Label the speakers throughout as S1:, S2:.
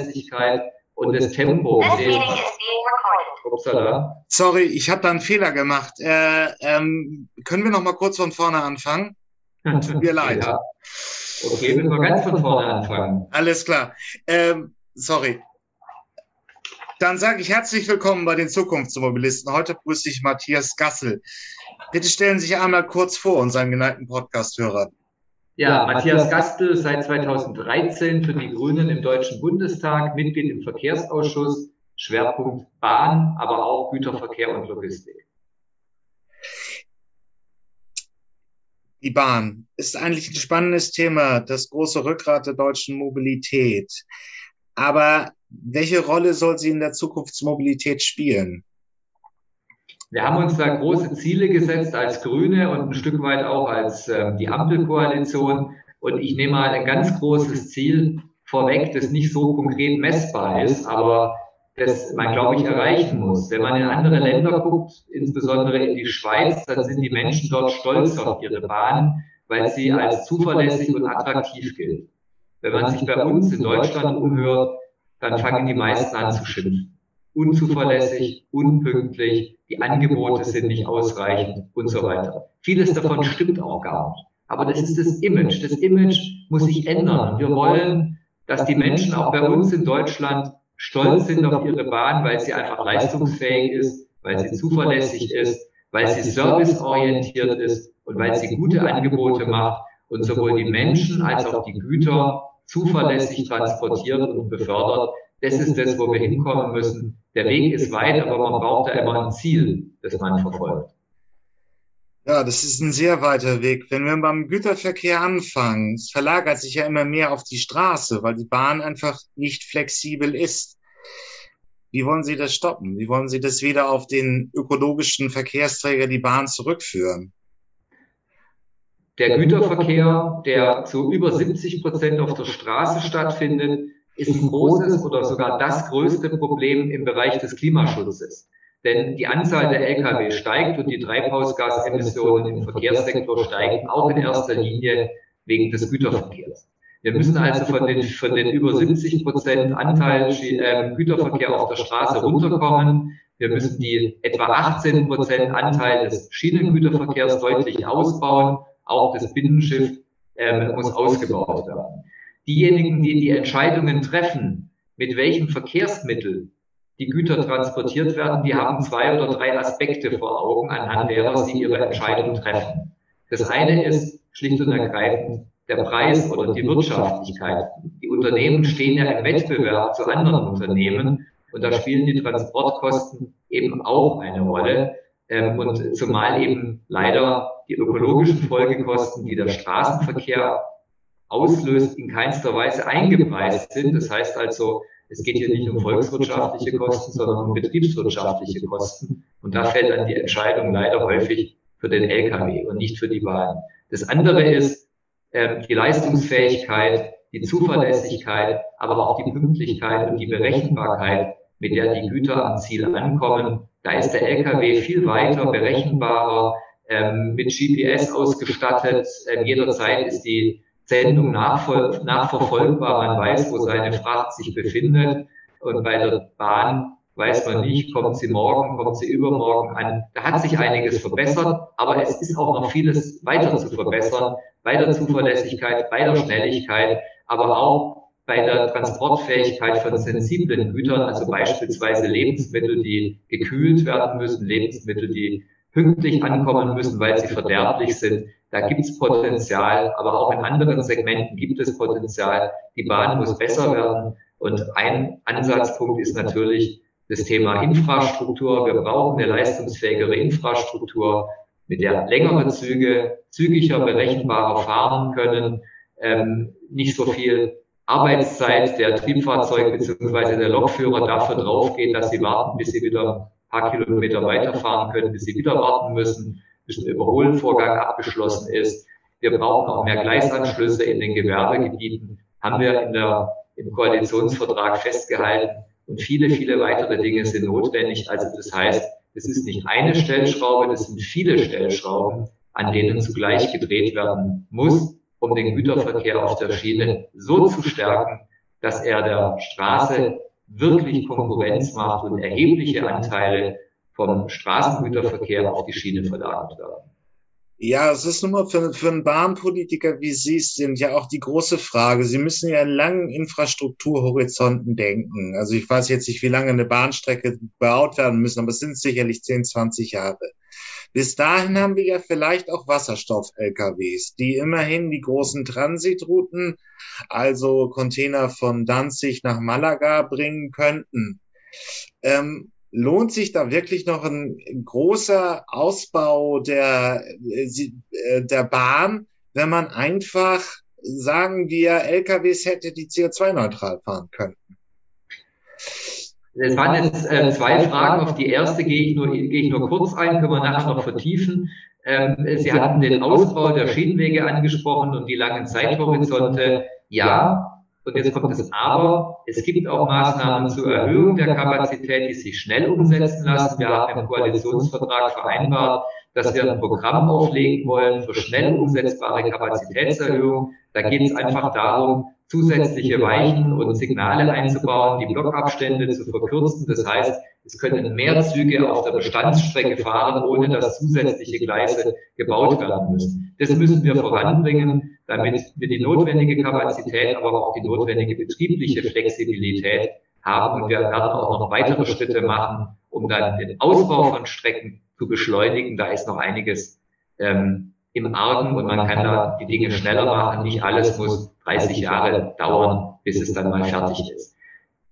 S1: Zuverlässigkeit und das Tempo.
S2: Upsala. Sorry, ich habe da einen Fehler gemacht. Äh, ähm, können wir noch mal kurz von vorne anfangen? Tut mir leid. Ja.
S1: Okay, müssen wir ganz von vorne anfangen.
S2: Alles klar. Ähm, sorry. Dann sage ich herzlich willkommen bei den Zukunftsmobilisten. Heute begrüße ich Matthias Gassel. Bitte stellen Sie sich einmal kurz vor, unseren geneigten Podcast-Hörer.
S1: Ja, Matthias Gastel seit 2013 für die Grünen im Deutschen Bundestag, Mitglied im Verkehrsausschuss, Schwerpunkt Bahn, aber auch Güterverkehr und Logistik.
S2: Die Bahn ist eigentlich ein spannendes Thema, das große Rückgrat der deutschen Mobilität. Aber welche Rolle soll sie in der Zukunftsmobilität spielen?
S1: Wir haben uns da große Ziele gesetzt als Grüne und ein Stück weit auch als äh, die Ampelkoalition. Und ich nehme mal ein ganz großes Ziel vorweg, das nicht so konkret messbar ist, aber das man, glaube ich, erreichen muss. Wenn man in andere Länder guckt, insbesondere in die Schweiz, dann sind die Menschen dort stolz auf ihre Bahn, weil sie als zuverlässig und attraktiv gilt. Wenn man sich bei uns in Deutschland umhört, dann fangen die meisten an zu schimpfen unzuverlässig, unpünktlich, die Angebote sind nicht ausreichend und so weiter. Vieles davon stimmt auch gar nicht. Aber das ist das Image. Das Image muss sich ändern. Wir wollen, dass die Menschen auch bei uns in Deutschland stolz sind auf ihre Bahn, weil sie einfach leistungsfähig ist, weil sie zuverlässig ist, weil sie serviceorientiert ist und weil sie gute Angebote macht und sowohl die Menschen als auch die Güter zuverlässig transportiert und befördert. Das ist das, wo wir hinkommen müssen. Der Weg ist weit, aber man braucht da immer ein Ziel, das man verfolgt.
S2: Ja, das ist ein sehr weiter Weg. Wenn wir beim Güterverkehr anfangen, es verlagert sich ja immer mehr auf die Straße, weil die Bahn einfach nicht flexibel ist. Wie wollen Sie das stoppen? Wie wollen Sie das wieder auf den ökologischen Verkehrsträger, die Bahn, zurückführen?
S1: Der Güterverkehr, der zu über 70 Prozent auf der Straße stattfindet, ist ein großes oder sogar das größte Problem im Bereich des Klimaschutzes. Denn die Anzahl der Lkw steigt und die Treibhausgasemissionen im Verkehrssektor steigen auch in erster Linie wegen des Güterverkehrs. Wir müssen also von den, von den über 70 Prozent Anteil äh, Güterverkehr auf der Straße runterkommen. Wir müssen die etwa 18 Prozent Anteil des Schienengüterverkehrs deutlich ausbauen. Auch das Binnenschiff äh, muss ausgebaut werden diejenigen, die die Entscheidungen treffen, mit welchem Verkehrsmittel die Güter transportiert werden, die haben zwei oder drei Aspekte vor Augen, anhand derer sie ihre Entscheidung treffen. Das eine ist schlicht und ergreifend der Preis oder die Wirtschaftlichkeit. Die Unternehmen stehen ja im Wettbewerb zu anderen Unternehmen und da spielen die Transportkosten eben auch eine Rolle. Ähm, und zumal eben leider die ökologischen Folgekosten, die der Straßenverkehr auslöst, in keinster Weise eingepreist sind. Das heißt also, es geht hier nicht um volkswirtschaftliche Kosten, sondern um betriebswirtschaftliche Kosten. Und da fällt dann die Entscheidung leider häufig für den Lkw und nicht für die Bahn. Das andere ist äh, die Leistungsfähigkeit, die Zuverlässigkeit, aber auch die Pünktlichkeit und die Berechenbarkeit, mit der die Güter am Ziel ankommen. Da ist der Lkw viel weiter, berechenbarer, ähm, mit GPS ausgestattet. Ähm, jederzeit ist die Sendung nachverfolgbar. Man weiß, wo seine Fracht sich befindet. Und bei der Bahn weiß man nicht, kommt sie morgen, kommt sie übermorgen an. Da hat sich einiges verbessert, aber es ist auch noch vieles weiter zu verbessern, bei der Zuverlässigkeit, bei der Schnelligkeit, aber auch bei der Transportfähigkeit von sensiblen Gütern, also beispielsweise Lebensmittel, die gekühlt werden müssen, Lebensmittel, die pünktlich ankommen müssen, weil sie verderblich sind. Da gibt es Potenzial, aber auch in anderen Segmenten gibt es Potenzial. Die Bahn muss besser werden. Und ein Ansatzpunkt ist natürlich das Thema Infrastruktur. Wir brauchen eine leistungsfähigere Infrastruktur, mit der längere Züge zügiger, berechenbarer fahren können, ähm, nicht so viel Arbeitszeit der Triebfahrzeug bzw. der Lokführer dafür draufgeht, dass sie warten, bis sie wieder paar Kilometer weiterfahren können, bis sie wieder warten müssen bis der Überholvorgang abgeschlossen ist. Wir brauchen auch mehr Gleisanschlüsse in den Gewerbegebieten, haben wir in der, im Koalitionsvertrag festgehalten. Und viele, viele weitere Dinge sind notwendig. Also das heißt, es ist nicht eine Stellschraube, das sind viele Stellschrauben, an denen zugleich gedreht werden muss, um den Güterverkehr auf der Schiene so zu stärken, dass er der Straße wirklich Konkurrenz macht und erhebliche Anteile vom Straßengüterverkehr auf die Schiene verlagert werden.
S2: Ja, es ist nun mal für, für einen Bahnpolitiker wie Sie sind ja auch die große Frage. Sie müssen ja in langen Infrastrukturhorizonten denken. Also ich weiß jetzt nicht, wie lange eine Bahnstrecke gebaut werden müssen, aber es sind sicherlich 10, 20 Jahre. Bis dahin haben wir ja vielleicht auch Wasserstoff-LKWs, die immerhin die großen Transitrouten, also Container von Danzig nach Malaga bringen könnten. Ähm, lohnt sich da wirklich noch ein großer Ausbau der, äh, der Bahn, wenn man einfach, sagen wir, LKWs hätte, die CO2-neutral fahren könnten?
S1: Es waren jetzt äh, zwei Fragen. Auf die erste gehe ich nur, gehe ich nur kurz ein, können wir nachher noch vertiefen. Ähm, Sie hatten den Ausbau der Schienenwege angesprochen und die langen Zeithorizonte. Ja, und jetzt kommt das Aber. Es gibt auch Maßnahmen zur Erhöhung der Kapazität, die sich schnell umsetzen lassen. Wir haben im Koalitionsvertrag vereinbart, dass wir ein Programm auflegen wollen für schnell umsetzbare Kapazitätserhöhung. Da geht es einfach darum, zusätzliche Weichen und Signale einzubauen, die Blockabstände zu verkürzen. Das heißt, es können mehr Züge auf der Bestandsstrecke fahren, ohne dass zusätzliche Gleise gebaut werden müssen. Das müssen wir voranbringen, damit wir die notwendige Kapazität, aber auch die notwendige betriebliche Flexibilität haben. Und wir werden auch noch weitere Schritte machen, um dann den Ausbau von Strecken zu beschleunigen. Da ist noch einiges ähm, im Argen und man kann da die Dinge schneller machen. Nicht alles muss 30 Jahre dauern, bis es dann mal fertig ist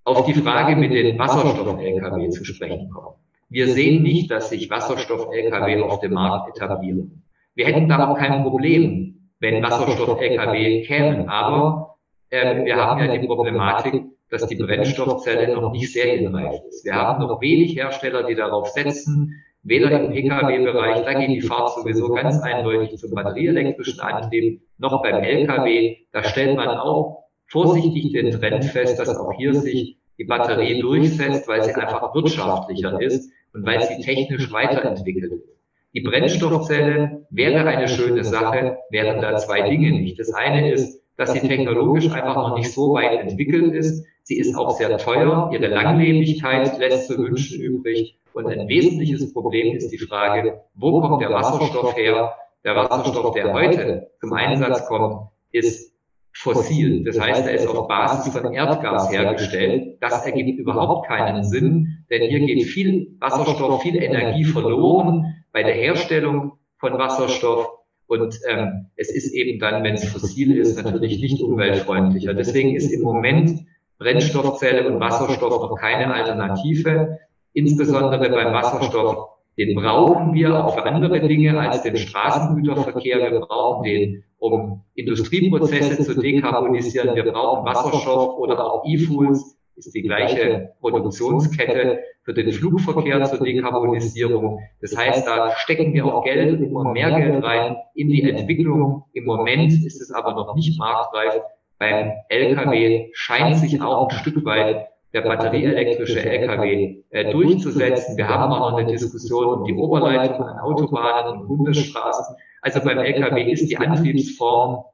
S1: auf die Frage mit den Wasserstoff-Lkw zu sprechen kommen. Wir sehen nicht, dass sich Wasserstoff-Lkw auf dem Markt etablieren. Wir hätten da auch kein Problem, wenn Wasserstoff-Lkw kämen, aber äh, wir haben ja die Problematik, dass die Brennstoffzelle noch nicht serienreif ist. Wir haben noch wenig Hersteller, die darauf setzen, weder im Pkw-Bereich, da geht die Fahrt sowieso ganz eindeutig zum batterieelektrischen Antrieb, noch beim Lkw, da stellt man auch vorsichtig den Trend fest, dass auch hier sich die Batterie durchsetzt, weil sie einfach wirtschaftlicher ist und weil sie technisch weiterentwickelt ist. Die Brennstoffzelle wäre eine schöne Sache, wären da zwei Dinge nicht. Das eine ist, dass sie technologisch einfach noch nicht so weit entwickelt ist. Sie ist auch sehr teuer. Ihre Langlebigkeit lässt zu wünschen übrig. Und ein wesentliches Problem ist die Frage, wo kommt der Wasserstoff her? Der Wasserstoff, der heute zum Einsatz kommt, ist fossil. Das heißt, er ist auf Basis von Erdgas hergestellt. Das ergibt überhaupt keinen Sinn, denn hier geht viel Wasserstoff, viel Energie verloren bei der Herstellung von Wasserstoff. Und ähm, es ist eben dann, wenn es fossil ist, natürlich nicht umweltfreundlicher. Deswegen ist im Moment Brennstoffzelle und Wasserstoff noch keine Alternative. Insbesondere beim Wasserstoff, den brauchen wir auch für andere Dinge als den Straßengüterverkehr. Wir brauchen den um Industrieprozesse zu dekarbonisieren. Wir brauchen Wasserstoff oder auch E-Fuels, ist die gleiche Produktionskette für den Flugverkehr zur Dekarbonisierung. Das heißt, da stecken wir auch Geld, immer mehr Geld rein in die Entwicklung. Im Moment ist es aber noch nicht marktreif. Beim Lkw scheint sich auch ein Stück weit der batterieelektrische Lkw äh, durchzusetzen. Wir haben auch noch eine Diskussion um die Oberleitung an Autobahnen und Bundesstraßen. Also beim Lkw ist die Antriebsform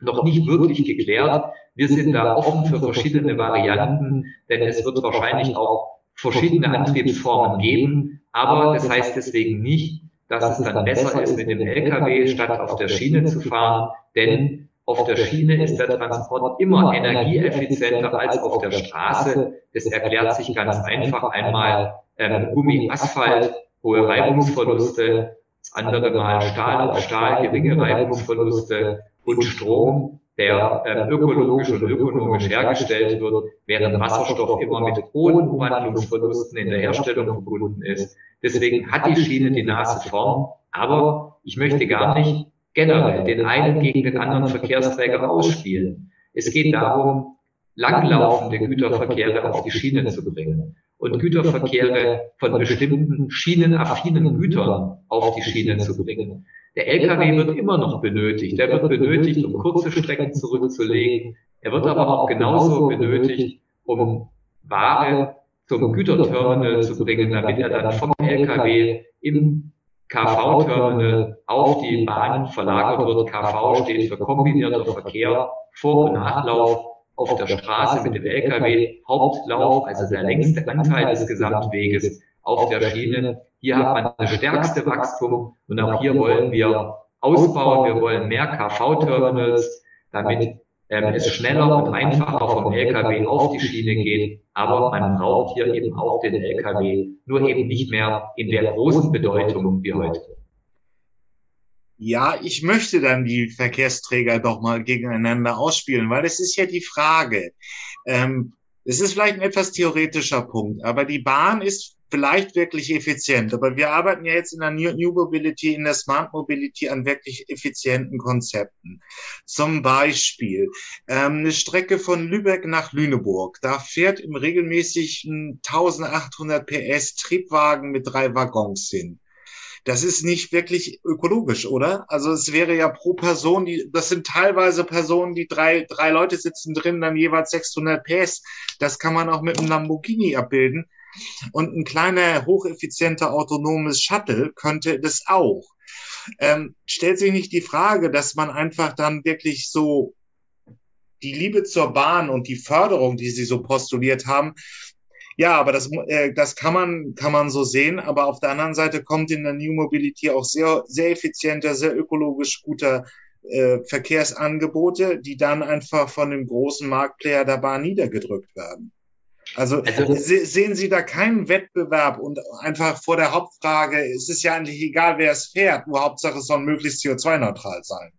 S1: noch nicht wirklich geklärt. Wir sind da offen für verschiedene Varianten, denn es wird wahrscheinlich auch verschiedene Antriebsformen geben. Aber das heißt deswegen nicht, dass es dann besser ist, mit dem Lkw statt auf der Schiene zu fahren, denn auf der Schiene ist der Transport immer energieeffizienter als auf der Straße. Das erklärt sich ganz einfach. Einmal ähm, Gummi, Asphalt, hohe Reibungsverluste, das andere Mal Stahl auf Stahl, geringe Reibungsverluste und Strom, der äh, ökologisch und ökonomisch hergestellt wird, während Wasserstoff immer mit hohen Umwandlungsverlusten in der Herstellung verbunden ist. Deswegen hat die Schiene die Nase vorn, aber ich möchte gar nicht generell den einen gegen den anderen Verkehrsträger ausspielen. Es geht darum, langlaufende Güterverkehre auf die Schiene zu bringen und Güterverkehre von bestimmten schienenaffinen Gütern auf die Schiene zu bringen. Der Lkw wird immer noch benötigt. Der wird benötigt, um kurze Strecken zurückzulegen. Er wird aber auch genauso benötigt, um Ware zum Güterterminal zu bringen, damit er dann vom Lkw im KV-Terminal auf die Bahn verlagert wird. KV steht für kombinierter Verkehr, Vor- und Nachlauf auf der Straße mit dem Lkw Hauptlauf, also der längste Anteil des Gesamtweges auf der Schiene. Hier hat man das stärkste Wachstum und auch hier wollen wir ausbauen. Wir wollen mehr KV-Terminals, damit ähm, es schneller und einfacher vom Lkw auf die Schiene geht. Aber man braucht hier eben auch den Lkw, nur eben nicht mehr in der großen Bedeutung wie heute.
S2: Ja, ich möchte dann die Verkehrsträger doch mal gegeneinander ausspielen, weil es ist ja die Frage. Ähm, es ist vielleicht ein etwas theoretischer Punkt, aber die Bahn ist vielleicht wirklich effizient. Aber wir arbeiten ja jetzt in der New Mobility, in der Smart Mobility an wirklich effizienten Konzepten. Zum Beispiel ähm, eine Strecke von Lübeck nach Lüneburg. Da fährt im regelmäßigen 1800 PS Triebwagen mit drei Waggons hin. Das ist nicht wirklich ökologisch, oder? Also es wäre ja pro Person, die, das sind teilweise Personen, die drei, drei Leute sitzen drin, dann jeweils 600 PS. Das kann man auch mit einem Lamborghini abbilden. Und ein kleiner, hocheffizienter, autonomes Shuttle könnte das auch. Ähm, stellt sich nicht die Frage, dass man einfach dann wirklich so die Liebe zur Bahn und die Förderung, die sie so postuliert haben, ja, aber das, äh, das kann man, kann man so sehen. Aber auf der anderen Seite kommt in der New Mobility auch sehr, sehr effizienter, sehr ökologisch guter äh, Verkehrsangebote, die dann einfach von dem großen Marktplayer der Bahn niedergedrückt werden. Also, also sehen Sie da keinen Wettbewerb und einfach vor der Hauptfrage, es ist ja eigentlich egal, wer es fährt, nur Hauptsache es soll möglichst CO2-neutral sein.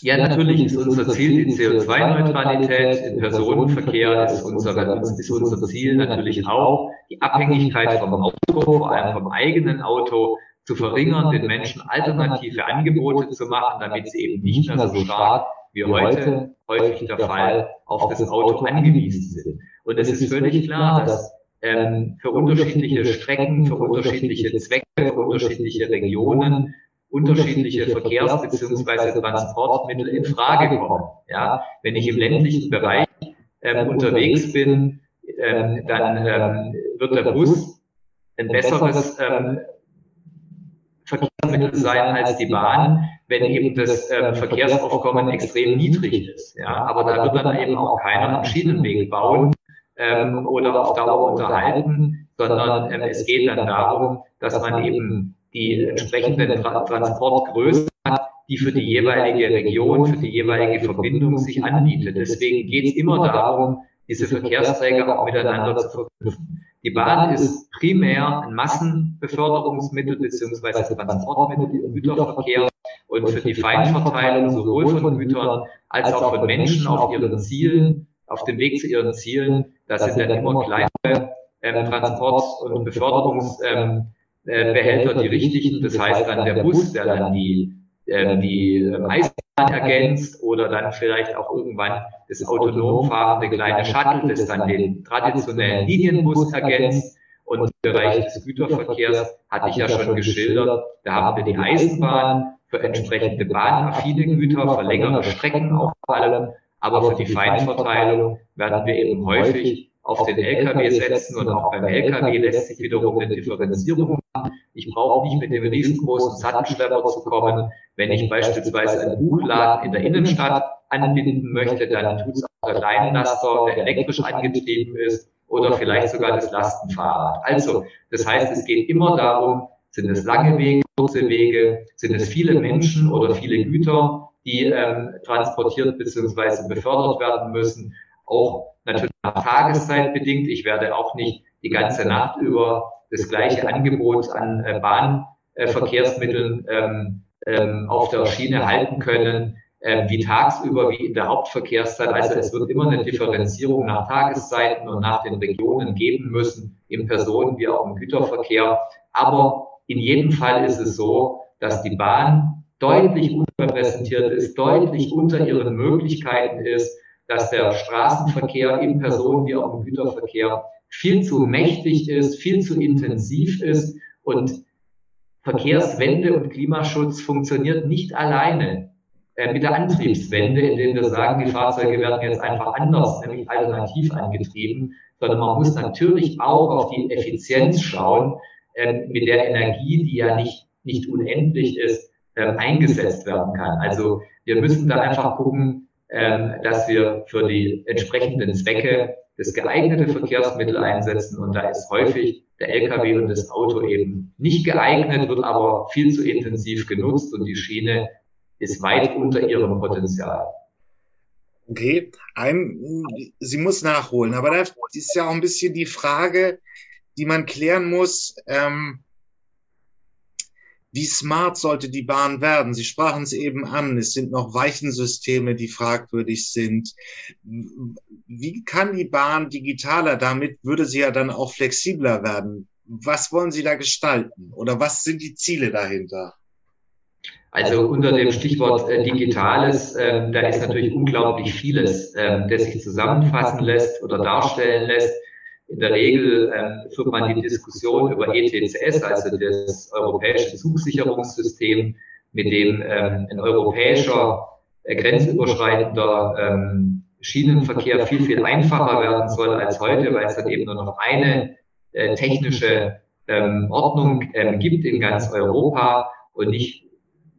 S1: Ja, natürlich ist unser Ziel die CO2-Neutralität im Personenverkehr, ist unser, ist unser Ziel natürlich auch, die Abhängigkeit vom Auto, vor allem vom eigenen Auto, zu verringern, den Menschen alternative Angebote zu machen, damit sie eben nicht mehr so stark wie heute häufig der Fall auf das Auto angewiesen sind. Und es ist völlig klar, dass ähm, für unterschiedliche Strecken, für unterschiedliche Zwecke, für unterschiedliche Regionen unterschiedliche Verkehrs- bzw. Transportmittel in Frage kommen. Ja, wenn ich im ländlichen Bereich ähm, unterwegs bin, ähm, dann ähm, wird der Bus ein besseres ähm, Verkehrsmittel sein als die Bahn, wenn eben das ähm, Verkehrsaufkommen extrem niedrig ist. Ja, aber da wird dann eben auch keiner am Schienenweg bauen ähm, oder auf Dauer unterhalten, sondern ähm, es geht dann darum, dass man eben die entsprechenden Tra Transportgrößen hat, die für die jeweilige Region, für die jeweilige Verbindung sich anbietet. Deswegen geht es immer darum, diese Verkehrsträger auch miteinander zu verknüpfen. Die Bahn ist primär ein Massenbeförderungsmittel beziehungsweise Transportmittel im Güterverkehr und für die Feinverteilung sowohl von Gütern als auch von Menschen auf ihren Zielen, auf dem Weg zu ihren Zielen. Das sind dann immer kleine ähm, Transport- und Beförderungsbehälter, ähm, die richtigen. Das heißt dann der Bus, der dann die, äh, die ähm, Eisenbahn ergänzt oder dann vielleicht auch irgendwann das autonom fahrende kleine Shuttle, das dann den traditionellen Linienbus ergänzt. Und im Bereich des Güterverkehrs hatte ich ja schon geschildert, da haben wir die Eisenbahn für entsprechende bahnaffine Güter, für längere Strecken auch vor allem, aber für die Feinverteilung werden wir eben häufig auf den LKW setzen und auch beim LKW lässt sich wiederum eine Differenzierung machen. Ich brauche nicht mit dem riesengroßen Sattelschlepper zu kommen. Wenn ich beispielsweise einen Buchladen in der Innenstadt anbinden möchte, dann tut es auch der Leinenlaster, der elektrisch angetrieben ist oder vielleicht sogar das Lastenfahrrad. Also, das heißt, es geht immer darum, sind es lange Wege, kurze Wege, sind es viele Menschen oder viele Güter, die ähm, transportiert bzw. befördert werden müssen. Auch natürlich nach Tageszeit bedingt. Ich werde auch nicht die ganze Nacht über das gleiche Angebot an äh, Bahnverkehrsmitteln ähm, ähm, auf der Schiene halten können, äh, wie tagsüber, wie in der Hauptverkehrszeit. Also es wird immer eine Differenzierung nach Tageszeiten und nach den Regionen geben müssen, im Personen- wie auch im Güterverkehr. Aber in jedem Fall ist es so, dass die Bahn deutlich unterrepräsentiert ist, deutlich unter ihren Möglichkeiten ist, dass der Straßenverkehr im Personen- wie auch im Güterverkehr viel zu mächtig ist, viel zu intensiv ist. und Verkehrswende und Klimaschutz funktioniert nicht alleine äh, mit der Antriebswende, indem wir sagen, die Fahrzeuge werden jetzt einfach anders, nämlich alternativ angetrieben, sondern man muss natürlich auch auf die Effizienz schauen, äh, mit der Energie, die ja nicht, nicht unendlich ist, äh, eingesetzt werden kann. Also wir müssen da einfach gucken, ähm, dass wir für die entsprechenden Zwecke das geeignete Verkehrsmittel einsetzen. Und da ist häufig der Lkw und das Auto eben nicht geeignet, wird aber viel zu intensiv genutzt und die Schiene ist weit unter ihrem Potenzial.
S2: Okay, ein, sie muss nachholen, aber da ist ja auch ein bisschen die Frage, die man klären muss. Ähm, wie smart sollte die Bahn werden? Sie sprachen es eben an. Es sind noch Weichensysteme, die fragwürdig sind. Wie kann die Bahn digitaler? Damit würde sie ja dann auch flexibler werden. Was wollen Sie da gestalten? Oder was sind die Ziele dahinter?
S1: Also unter dem Stichwort äh, Digitales, äh, da ist natürlich unglaublich vieles, äh, das sich zusammenfassen lässt oder darstellen lässt. In der Regel äh, führt man die Diskussion über ETCS, also das europäische Zugsicherungssystem, mit dem ähm, ein europäischer äh, grenzüberschreitender ähm, Schienenverkehr viel, viel einfacher werden soll als heute, weil es dann eben nur noch eine äh, technische ähm, Ordnung ähm, gibt in ganz Europa und nicht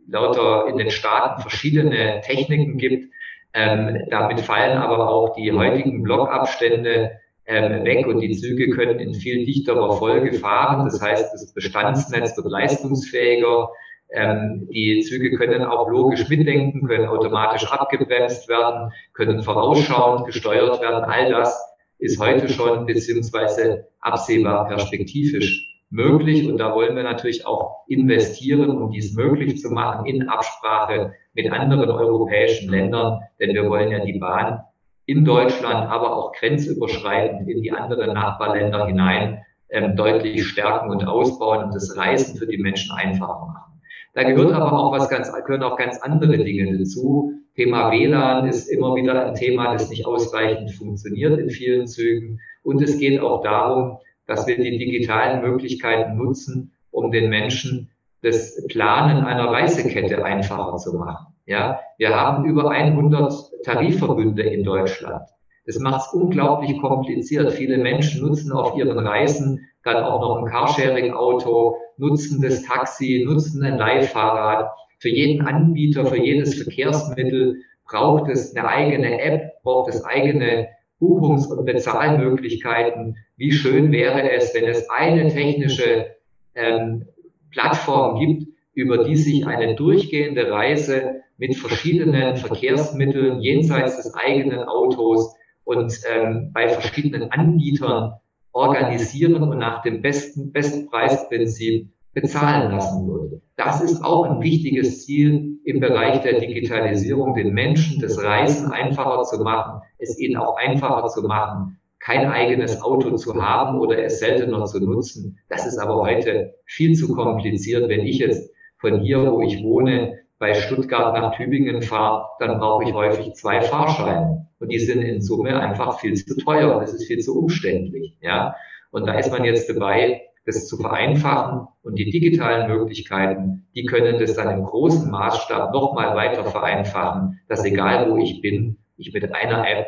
S1: lauter in den Staaten verschiedene Techniken gibt. Ähm, damit fallen aber auch die heutigen Blockabstände weg und die Züge können in viel dichterer Folge fahren. Das heißt, das Bestandsnetz wird leistungsfähiger. Ähm, die Züge können auch logisch mitdenken, können automatisch abgebremst werden, können vorausschauend gesteuert werden. All das ist heute schon beziehungsweise absehbar perspektivisch möglich. Und da wollen wir natürlich auch investieren, um dies möglich zu machen in Absprache mit anderen europäischen Ländern. Denn wir wollen ja die Bahn in Deutschland, aber auch grenzüberschreitend in die anderen Nachbarländer hinein ähm, deutlich stärken und ausbauen und das Reisen für die Menschen einfacher machen. Da gehört aber auch was ganz, gehören auch ganz andere Dinge dazu. Thema WLAN ist immer wieder ein Thema, das nicht ausreichend funktioniert in vielen Zügen. Und es geht auch darum, dass wir die digitalen Möglichkeiten nutzen, um den Menschen das Planen einer Reisekette einfacher zu machen. Ja, wir haben über 100 Tarifverbünde in Deutschland. Das macht es unglaublich kompliziert. Viele Menschen nutzen auf ihren Reisen dann auch noch ein Carsharing-Auto, nutzen das Taxi, nutzen ein Leihfahrrad. Für jeden Anbieter, für jedes Verkehrsmittel braucht es eine eigene App, braucht es eigene Buchungs- und Bezahlmöglichkeiten. Wie schön wäre es, wenn es eine technische ähm, Plattform gibt, über die sich eine durchgehende Reise mit verschiedenen Verkehrsmitteln jenseits des eigenen Autos und ähm, bei verschiedenen Anbietern organisieren und nach dem besten Bestpreisprinzip bezahlen lassen würde. Das ist auch ein wichtiges Ziel im Bereich der Digitalisierung, den Menschen das Reisen einfacher zu machen, es ihnen auch einfacher zu machen, kein eigenes Auto zu haben oder es seltener zu nutzen. Das ist aber heute viel zu kompliziert. Wenn ich jetzt von hier, wo ich wohne, bei Stuttgart nach Tübingen fahre, dann brauche ich häufig zwei Fahrscheine. Und die sind in Summe einfach viel zu teuer. Das ist viel zu umständlich. Ja. Und da ist man jetzt dabei, das zu vereinfachen und die digitalen Möglichkeiten, die können das dann im großen Maßstab nochmal weiter vereinfachen, dass egal wo ich bin, ich mit einer App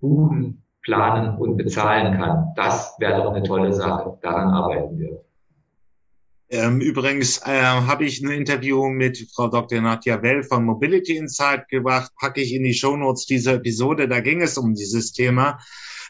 S1: buchen, planen und bezahlen kann. Das wäre doch eine tolle Sache. Daran arbeiten wir.
S2: Ähm, übrigens äh, habe ich ein Interview mit Frau Dr. Nadja Well von Mobility Insight gemacht, packe ich in die Shownotes dieser Episode. Da ging es um dieses Thema,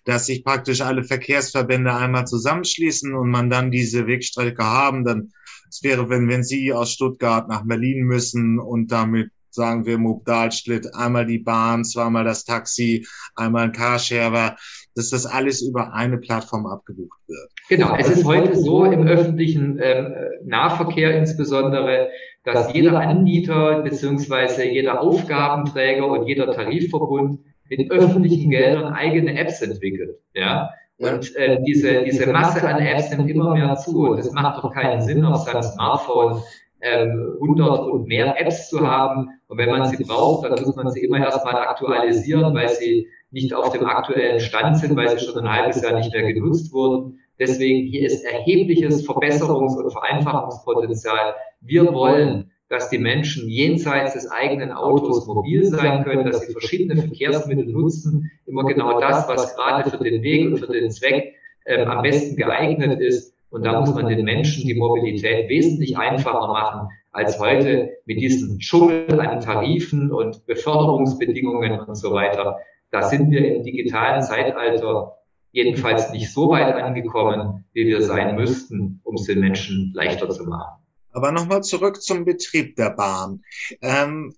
S2: dass sich praktisch alle Verkehrsverbände einmal zusammenschließen und man dann diese Wegstrecke haben. Dann es wäre, wenn, wenn Sie aus Stuttgart nach Berlin müssen und damit sagen wir Mobdalschlitt, einmal die Bahn, zweimal das Taxi, einmal ein Carsharer, dass das alles über eine Plattform abgebucht wird.
S1: Genau, es ist heute so im öffentlichen ähm, Nahverkehr insbesondere, dass jeder Anbieter beziehungsweise jeder Aufgabenträger und jeder Tarifverbund mit öffentlichen Geldern eigene Apps entwickelt. Ja, und äh, diese, diese Masse an Apps nimmt immer mehr zu. Und es macht doch keinen Sinn, auf seinem Smartphone ähm, 100 und mehr Apps zu haben. Und wenn man sie braucht, dann muss man sie immer erstmal aktualisieren, weil sie nicht auf dem aktuellen Stand sind, weil sie schon ein halbes Jahr nicht mehr genutzt wurden. Deswegen hier ist erhebliches Verbesserungs- und Vereinfachungspotenzial. Wir wollen, dass die Menschen jenseits des eigenen Autos mobil sein können, dass sie verschiedene Verkehrsmittel nutzen, immer genau das, was gerade für den Weg und für den Zweck ähm, am besten geeignet ist. Und da muss man den Menschen die Mobilität wesentlich einfacher machen, als heute mit diesem Dschungel an Tarifen und Beförderungsbedingungen und so weiter. Da sind wir im digitalen Zeitalter jedenfalls nicht so weit angekommen, wie wir sein müssten, um es den Menschen leichter zu machen.
S2: Aber nochmal zurück zum Betrieb der Bahn. Ähm,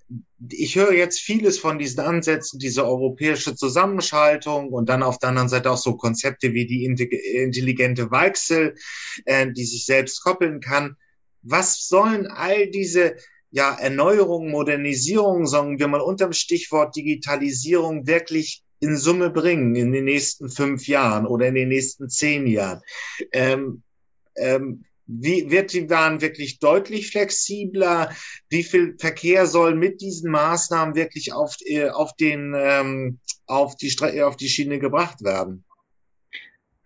S2: ich höre jetzt vieles von diesen Ansätzen, diese europäische Zusammenschaltung und dann auf der anderen Seite auch so Konzepte wie die intelligente Weichsel, äh, die sich selbst koppeln kann. Was sollen all diese ja, Erneuerungen, Modernisierungen, sagen wir mal unterm Stichwort Digitalisierung wirklich in Summe bringen in den nächsten fünf Jahren oder in den nächsten zehn Jahren? Ähm, ähm, wie wird die Bahn wirklich deutlich flexibler? Wie viel Verkehr soll mit diesen Maßnahmen wirklich auf, äh, auf, den, ähm, auf, die, auf die Schiene gebracht werden?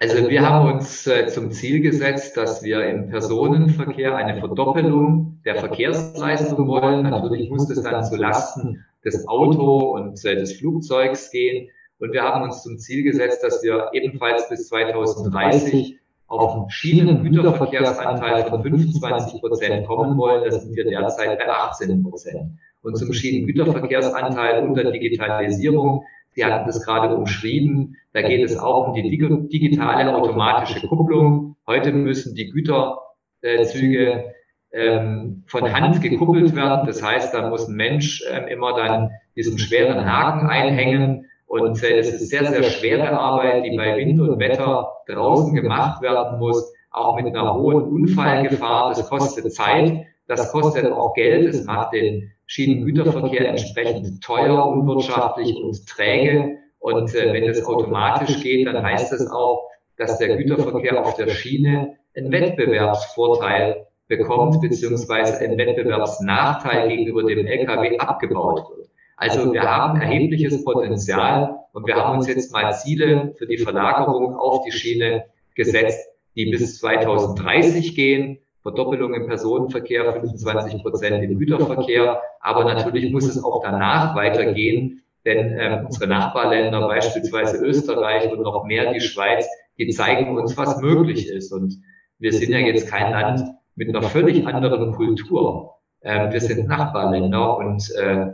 S1: Also wir haben uns äh, zum Ziel gesetzt, dass wir im Personenverkehr eine Verdoppelung der Verkehrsleistung wollen. Natürlich muss das dann zu Lasten des Auto und äh, des Flugzeugs gehen. Und wir haben uns zum Ziel gesetzt, dass wir ebenfalls bis 2030 auf einen Schienengüterverkehrsanteil von 25 Prozent kommen wollen. Das sind wir derzeit bei 18 Prozent. Und zum Schienengüterverkehrsanteil unter Digitalisierung, Sie hatten das gerade umschrieben, da geht es auch um die digitale automatische Kupplung. Heute müssen die Güterzüge ähm, von Hand gekuppelt werden. Das heißt, da muss ein Mensch ähm, immer dann diesen schweren Haken einhängen und äh, es ist sehr, sehr schwere Arbeit, die bei Wind und Wetter draußen gemacht werden muss, auch mit einer hohen Unfallgefahr. Das kostet Zeit, das kostet auch Geld, es macht den Schienengüterverkehr entsprechend teuer, unwirtschaftlich und träge. Und äh, wenn es automatisch geht, dann heißt es das auch, dass der Güterverkehr auf der Schiene einen Wettbewerbsvorteil bekommt, beziehungsweise einen Wettbewerbsnachteil gegenüber dem Lkw abgebaut wird. Also wir haben erhebliches Potenzial und wir haben uns jetzt mal Ziele für die Verlagerung auf die Schiene gesetzt, die bis 2030 gehen. Verdoppelung im Personenverkehr, 25 Prozent im Güterverkehr. Aber natürlich muss es auch danach weitergehen, denn äh, unsere Nachbarländer, beispielsweise Österreich und noch mehr die Schweiz, die zeigen uns, was möglich ist. Und wir sind ja jetzt kein Land mit einer völlig anderen Kultur. Äh, wir sind Nachbarländer und äh,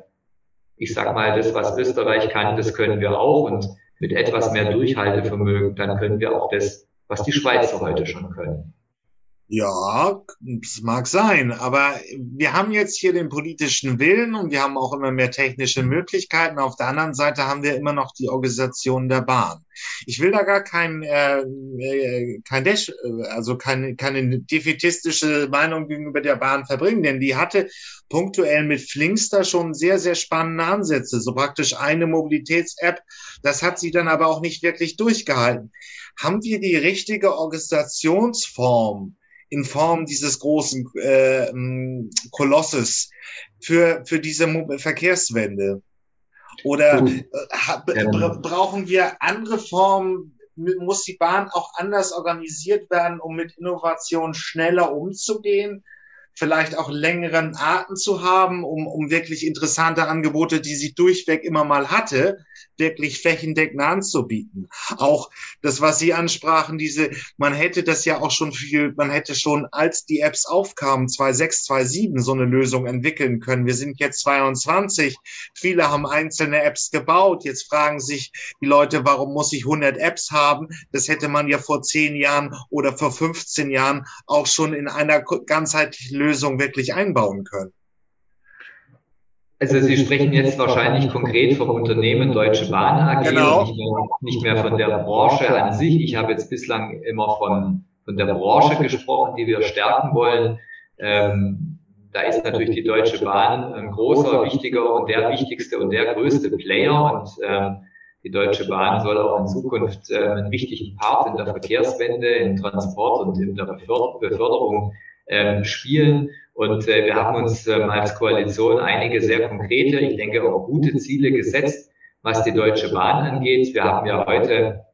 S1: ich sag mal, das, was Österreich kann, das können wir auch und mit etwas mehr Durchhaltevermögen, dann können wir auch das, was die Schweizer heute schon können.
S2: Ja, das mag sein, aber wir haben jetzt hier den politischen Willen und wir haben auch immer mehr technische Möglichkeiten. Auf der anderen Seite haben wir immer noch die Organisation der Bahn. Ich will da gar kein, äh, äh kein Dash, äh, also keine, keine defetistische Meinung gegenüber der Bahn verbringen, denn die hatte punktuell mit Flinkster schon sehr, sehr spannende Ansätze, so praktisch eine Mobilitäts-App. Das hat sie dann aber auch nicht wirklich durchgehalten. Haben wir die richtige Organisationsform? In Form dieses großen äh, Kolosses für, für diese Verkehrswende? Oder äh, brauchen wir andere Formen? Muss die Bahn auch anders organisiert werden, um mit Innovation schneller umzugehen? Vielleicht auch längeren Arten zu haben, um, um wirklich interessante Angebote, die sie durchweg immer mal hatte, wirklich flächendeckend anzubieten. Auch das, was Sie ansprachen, diese, man hätte das ja auch schon viel, man hätte schon, als die Apps aufkamen, 2.6, 2.7, so eine Lösung entwickeln können. Wir sind jetzt 22. Viele haben einzelne Apps gebaut. Jetzt fragen sich die Leute, warum muss ich 100 Apps haben? Das hätte man ja vor 10 Jahren oder vor 15 Jahren auch schon in einer ganzheitlichen Lösung wirklich einbauen können.
S1: Also Sie sprechen jetzt wahrscheinlich konkret vom Unternehmen Deutsche Bahn AG genau. und nicht mehr, nicht mehr, von der Branche an sich. Ich habe jetzt bislang immer von, von der Branche gesprochen, die wir stärken wollen. Ähm, da ist natürlich die Deutsche Bahn ein großer, wichtiger und der wichtigste und der größte Player und ähm, die Deutsche Bahn soll auch in Zukunft äh, einen wichtigen Part in der Verkehrswende, im Transport und in der Beförderung ähm, spielen. Und äh, wir haben uns ähm, als Koalition einige sehr konkrete, ich denke auch gute Ziele gesetzt, was die Deutsche Bahn angeht. Wir haben ja heute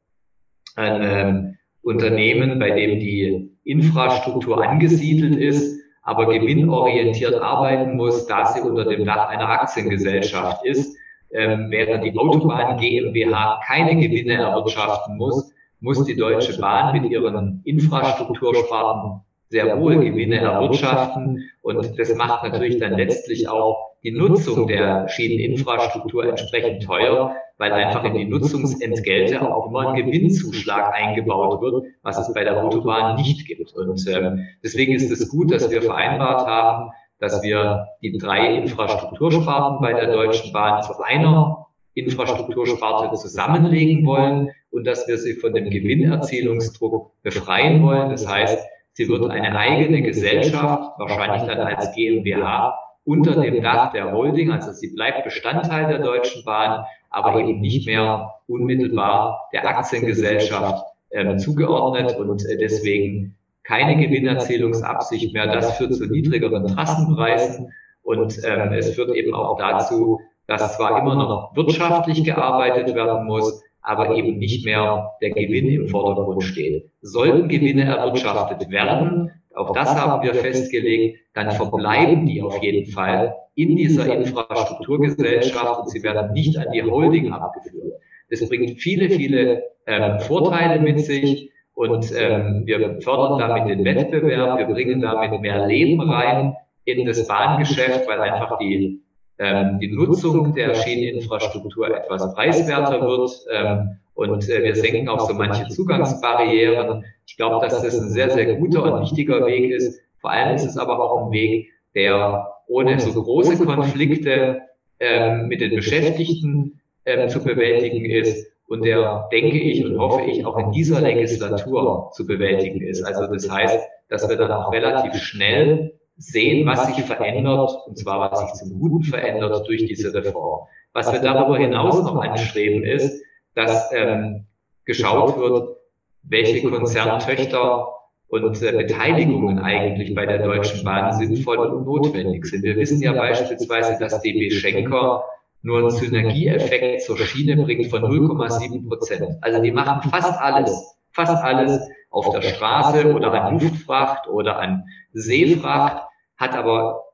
S1: ein ähm, Unternehmen, bei dem die Infrastruktur angesiedelt ist, aber gewinnorientiert arbeiten muss, da sie unter dem Dach einer Aktiengesellschaft ist. Ähm, während die Autobahn GmbH keine Gewinne erwirtschaften muss, muss die Deutsche Bahn mit ihren Infrastruktursparten sehr wohl Gewinne erwirtschaften und das macht natürlich dann letztlich auch die Nutzung der Schieneninfrastruktur entsprechend teuer, weil einfach in die Nutzungsentgelte auch immer ein Gewinnzuschlag eingebaut wird, was es bei der Autobahn nicht gibt. Und ähm, deswegen ist es gut, dass wir vereinbart haben, dass wir die drei Infrastruktursparten bei der Deutschen Bahn zu einer Infrastruktursparte zusammenlegen wollen und dass wir sie von dem Gewinnerzielungsdruck befreien wollen. Das heißt, sie wird eine eigene Gesellschaft, wahrscheinlich dann als GmbH, unter dem Dach der Holding, also sie bleibt Bestandteil der Deutschen Bahn, aber eben nicht mehr unmittelbar der Aktiengesellschaft ähm, zugeordnet. und äh, deswegen keine Gewinnerzählungsabsicht mehr. Das führt zu niedrigeren Trassenpreisen und ähm, es führt eben auch dazu, dass zwar immer noch wirtschaftlich gearbeitet werden muss, aber eben nicht mehr der Gewinn im Vordergrund steht. Sollten Gewinne erwirtschaftet werden, auch das haben wir festgelegt, dann verbleiben die auf jeden Fall in dieser Infrastrukturgesellschaft und sie werden nicht an die Holding abgeführt. Das bringt viele, viele ähm, Vorteile mit sich und ähm, wir fördern damit den Wettbewerb, wir bringen damit mehr Leben rein in das Bahngeschäft, weil einfach die, ähm, die Nutzung der Schieneninfrastruktur etwas preiswerter wird ähm, und äh, wir senken auch so manche Zugangsbarrieren. Ich glaube, dass das ein sehr, sehr guter und wichtiger Weg ist. Vor allem ist es aber auch ein Weg, der ohne so große Konflikte ähm, mit den Beschäftigten ähm, zu bewältigen ist und der, denke ich und hoffe ich, auch in dieser Legislatur zu bewältigen ist. Also das heißt, dass wir dann auch relativ schnell sehen, was sich verändert, und zwar was sich zum Guten verändert durch diese Reform. Was wir darüber hinaus noch anstreben, ist, dass ähm, geschaut wird, welche Konzerntöchter und äh, Beteiligungen eigentlich bei der Deutschen Bahn sinnvoll und notwendig sind. Wir wissen ja beispielsweise, dass DB Schenker nur einen Synergieeffekt zur Schiene bringt von 0,7 Prozent. Also die machen fast alles, fast alles auf der Straße oder an Luftfracht oder an Seefracht, hat aber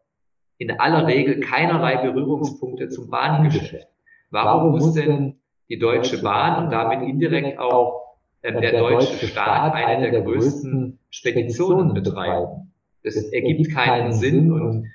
S1: in aller Regel keinerlei Berührungspunkte zum Bahngeschäft. Warum muss denn die Deutsche Bahn und damit indirekt auch äh, der deutsche Staat eine der größten Speditionen betreiben? Das ergibt keinen Sinn und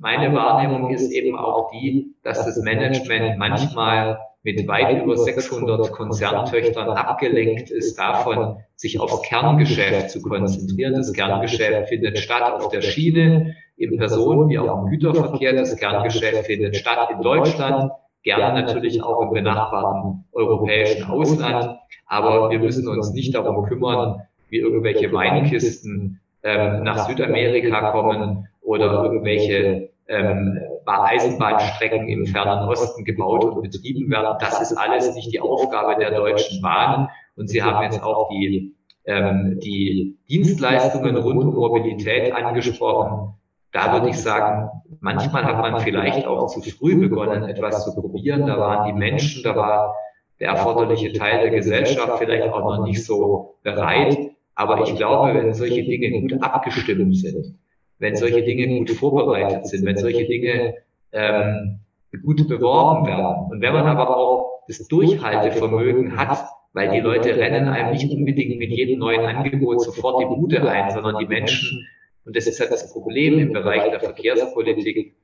S1: meine Wahrnehmung ist eben auch die, dass das Management manchmal mit weit über 600 Konzerntöchtern abgelenkt ist davon, sich aufs Kerngeschäft zu konzentrieren. Das Kerngeschäft findet statt auf der Schiene, im Personen- wie auch im Güterverkehr. Das Kerngeschäft findet statt in Deutschland, gerne natürlich auch im benachbarten europäischen Ausland. Aber wir müssen uns nicht darum kümmern, wie irgendwelche Weinkisten ähm, nach Südamerika kommen oder irgendwelche ähm, Eisenbahnstrecken im fernen Osten gebaut und betrieben werden. Das ist alles nicht die Aufgabe der Deutschen Bahn. Und Sie haben jetzt auch die, ähm, die Dienstleistungen rund um Mobilität angesprochen. Da würde ich sagen, manchmal hat man vielleicht auch zu früh begonnen, etwas zu probieren. Da waren die Menschen, da war der erforderliche Teil der Gesellschaft vielleicht auch noch nicht so bereit. Aber ich glaube, wenn solche Dinge gut abgestimmt sind, wenn solche Dinge gut vorbereitet sind, wenn solche Dinge ähm, gut beworben werden. Und wenn man aber auch das Durchhaltevermögen hat, weil die Leute rennen einem nicht unbedingt mit jedem neuen Angebot sofort die Bude ein, sondern die Menschen, und das ist halt das Problem im Bereich der Verkehrspolitik,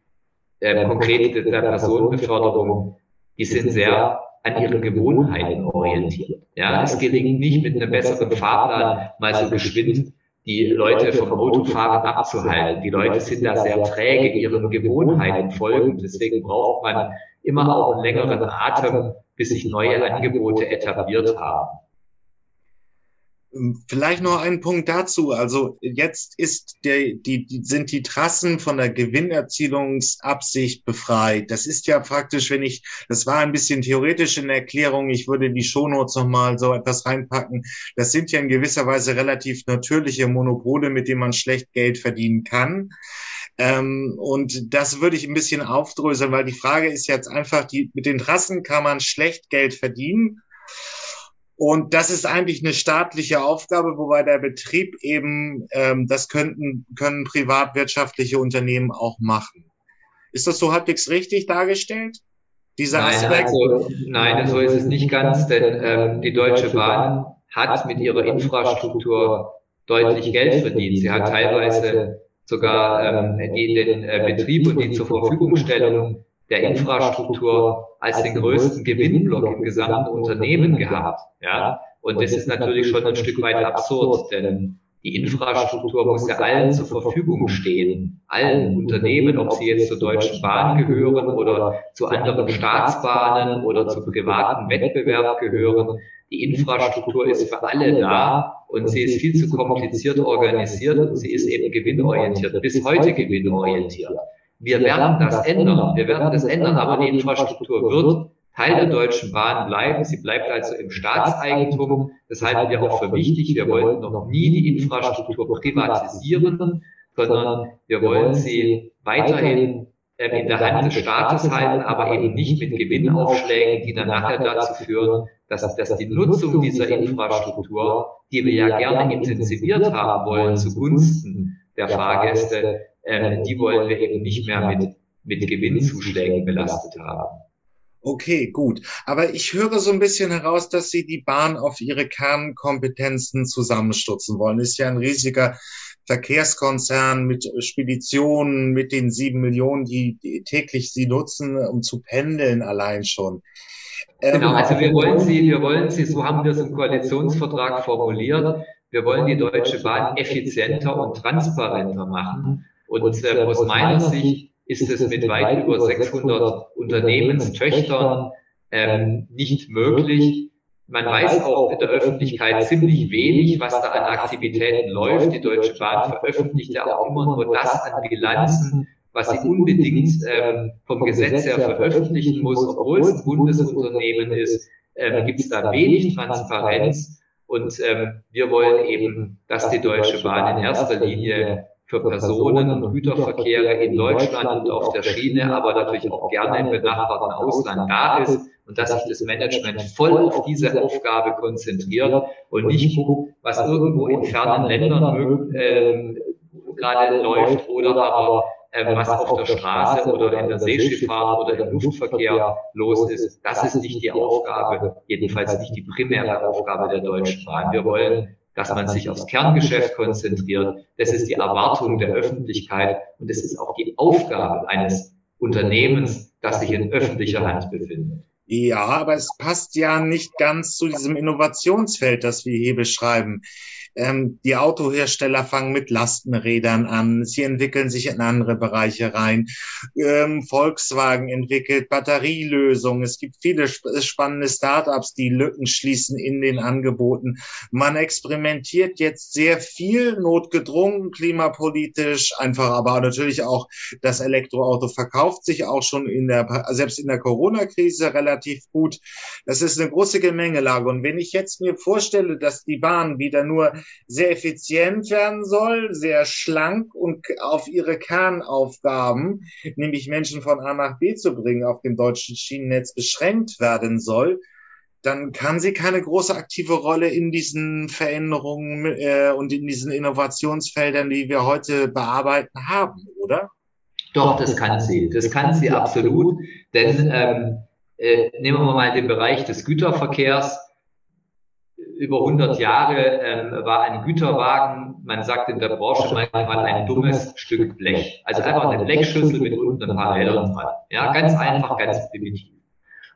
S1: äh, konkret der Personenbeförderung, die sind sehr an ihren Gewohnheiten orientiert. Ja, es gelingt nicht mit einem besseren Fahrplan mal so geschwind die Leute vom Autofahren abzuhalten. Die Leute sind da sehr träge ihren Gewohnheiten folgen. Deswegen braucht man immer auch einen längeren Atem, bis sich neue Angebote etabliert haben.
S2: Ähm, vielleicht noch ein Punkt dazu. Also jetzt ist der, die, die, sind die Trassen von der Gewinnerzielungsabsicht befreit. Das ist ja praktisch, wenn ich, das war ein bisschen theoretisch in der Erklärung, ich würde die Shownotes nochmal so etwas reinpacken. Das sind ja in gewisser Weise relativ natürliche Monopole, mit denen man schlecht Geld verdienen kann. Ähm, und das würde ich ein bisschen aufdröseln, weil die Frage ist jetzt einfach, die, mit den Trassen kann man schlecht Geld verdienen und das ist eigentlich eine staatliche Aufgabe, wobei der Betrieb eben, ähm, das könnten, können privatwirtschaftliche Unternehmen auch machen. Ist das so halbwegs richtig dargestellt?
S1: Dieser nein, Aspekt? Also, nein, so ist es nicht ganz, denn ähm, die Deutsche Bahn hat mit ihrer Infrastruktur deutlich Geld verdient. Sie hat teilweise sogar ähm, die, den äh, Betrieb und die zur Verfügungstellung der Infrastruktur als den größten Gewinnblock im gesamten Unternehmen gehabt. Ja, und das ist natürlich schon ein Stück weit absurd, denn die Infrastruktur muss ja allen zur Verfügung stehen. Allen Unternehmen, ob sie jetzt zur Deutschen Bahn gehören oder zu anderen Staatsbahnen oder zu privaten Wettbewerb gehören. Die Infrastruktur ist für alle da und sie ist viel zu kompliziert organisiert und sie ist eben gewinnorientiert, bis heute gewinnorientiert. Wir werden das ändern. Wir werden das ändern, aber die Infrastruktur wird Teil der Deutschen Bahn bleiben. Sie bleibt also im Staatseigentum. Das halten wir auch für wichtig. Wir wollten noch nie die Infrastruktur privatisieren, sondern wir wollen sie weiterhin ähm, in der Hand des Staates halten, aber eben nicht mit Gewinnaufschlägen, die dann nachher dazu führen, dass, dass die Nutzung dieser Infrastruktur, die wir ja gerne intensiviert haben wollen zugunsten der Fahrgäste, ähm, die wollen wir eben nicht mehr mit, mit Gewinnzuschlägen belastet haben.
S2: Okay, gut. Aber ich höre so ein bisschen heraus, dass Sie die Bahn auf ihre Kernkompetenzen zusammenstutzen wollen. Ist ja ein riesiger Verkehrskonzern mit Speditionen, mit den sieben Millionen, die, die täglich sie nutzen, um zu pendeln allein schon.
S1: Genau, ähm, also wir wollen sie, wir wollen sie, so haben wir es im Koalitionsvertrag formuliert, wir wollen die Deutsche Bahn effizienter und transparenter machen. Und äh, aus meiner Sicht ist es mit weit über 600 Unternehmenstöchtern ähm, nicht möglich. Man weiß auch in der Öffentlichkeit ziemlich wenig, was da an Aktivitäten läuft. Die Deutsche Bahn veröffentlicht ja auch immer nur das an Bilanzen, was sie unbedingt ähm, vom Gesetz her veröffentlichen muss, obwohl es ein Bundesunternehmen ist, ähm, gibt es da wenig Transparenz. Und ähm, wir wollen eben, dass die Deutsche Bahn in erster Linie für Personen- und Güterverkehre in Deutschland und auf der Schiene, aber natürlich auch gerne im benachbarten Ausland da ist und dass sich das Management voll auf diese Aufgabe konzentriert und nicht guckt, was irgendwo in fernen Ländern äh, gerade läuft oder aber äh, was auf der Straße oder in der Seeschifffahrt oder im Luftverkehr los ist. Das ist nicht die Aufgabe, jedenfalls nicht die primäre Aufgabe der Deutschen Bahn. Wir wollen dass man sich aufs Kerngeschäft konzentriert. Das ist die Erwartung der Öffentlichkeit und es ist auch die Aufgabe eines Unternehmens, das sich in öffentlicher Hand befindet.
S2: Ja, aber es passt ja nicht ganz zu diesem Innovationsfeld, das wir hier beschreiben. Ähm, die Autohersteller fangen mit Lastenrädern an. Sie entwickeln sich in andere Bereiche rein. Ähm, Volkswagen entwickelt Batterielösungen. Es gibt viele sp spannende Startups, die Lücken schließen in den Angeboten. Man experimentiert jetzt sehr viel notgedrungen, klimapolitisch, einfach aber natürlich auch das Elektroauto verkauft sich auch schon in der, selbst in der Corona-Krise relativ gut. Das ist eine große Gemengelage. Und wenn ich jetzt mir vorstelle, dass die Bahn wieder nur sehr effizient werden soll, sehr schlank und auf ihre Kernaufgaben, nämlich Menschen von A nach B zu bringen, auf dem deutschen Schienennetz beschränkt werden soll, dann kann sie keine große aktive Rolle in diesen Veränderungen äh, und in diesen Innovationsfeldern, die wir heute bearbeiten, haben, oder?
S1: Doch, das kann sie. Das kann sie absolut. Denn ähm, äh, nehmen wir mal den Bereich des Güterverkehrs über 100 Jahre ähm, war ein Güterwagen, man sagt in der Branche manchmal ein dummes Stück Blech. Also einfach eine Blechschüssel mit unten ein paar Rädern dran. Ja, ganz einfach, ganz primitiv.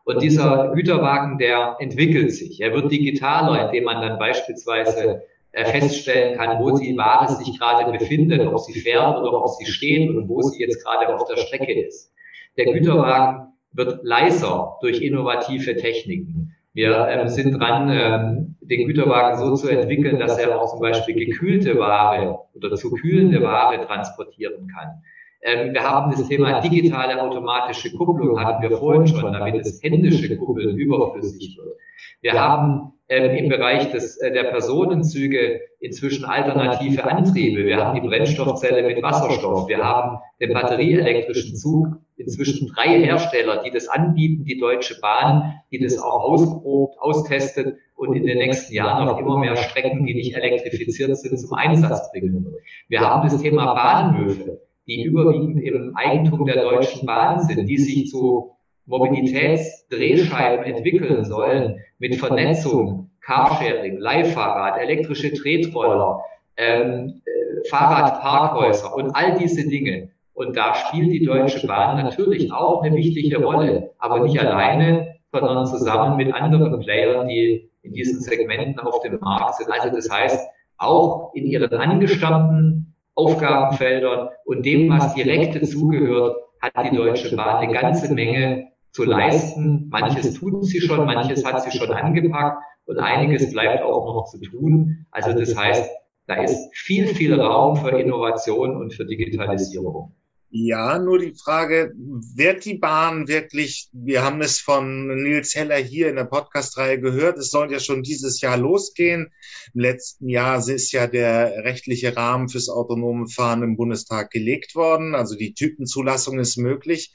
S1: Und dieser Güterwagen, der entwickelt sich. Er wird digitaler, indem man dann beispielsweise äh, feststellen kann, wo die Ware sich gerade befindet, ob sie fährt oder ob sie steht und wo sie jetzt gerade auf der Strecke ist. Der Güterwagen wird leiser durch innovative Techniken. Wir ähm, sind dran, ähm, den Güterwagen so zu entwickeln, dass er auch zum Beispiel gekühlte Ware oder zu kühlende Ware transportieren kann. Ähm, wir haben das Thema digitale automatische Kupplung, hatten wir vorhin schon, damit das händische Kuppeln überflüssig wird. Wir haben ähm, im Bereich des, äh, der Personenzüge inzwischen alternative Antriebe. Wir haben die Brennstoffzelle mit Wasserstoff. Wir haben den batterieelektrischen Zug. Inzwischen drei Hersteller, die das anbieten, die Deutsche Bahn, die das auch ausprobt, austestet und in den nächsten Jahren auch immer mehr Strecken, die nicht elektrifiziert sind, zum Einsatz bringen. Wir haben das Thema Bahnhöfe, die überwiegend im Eigentum der Deutschen Bahn sind, die sich zu Mobilitätsdrehscheiben entwickeln sollen mit Vernetzung, Carsharing, Leihfahrrad, elektrische Tretroller, ähm, äh, Fahrradparkhäuser und all diese Dinge. Und da spielt die Deutsche Bahn natürlich auch eine wichtige Rolle, aber nicht alleine, sondern zusammen mit anderen Playern, die in diesen Segmenten auf dem Markt sind. Also das heißt, auch in ihren angestammten Aufgabenfeldern und dem, was direkt dazugehört, hat die Deutsche Bahn eine ganze Menge zu leisten. Manches tut sie schon, manches hat sie schon angepackt und einiges bleibt auch noch zu tun. Also das heißt, da ist viel, viel Raum für Innovation und für Digitalisierung.
S2: Ja, nur die Frage, wird die Bahn wirklich, wir haben es von Nils Heller hier in der Podcast-Reihe gehört, es soll ja schon dieses Jahr losgehen. Im letzten Jahr ist ja der rechtliche Rahmen fürs autonome Fahren im Bundestag gelegt worden. Also die Typenzulassung ist möglich.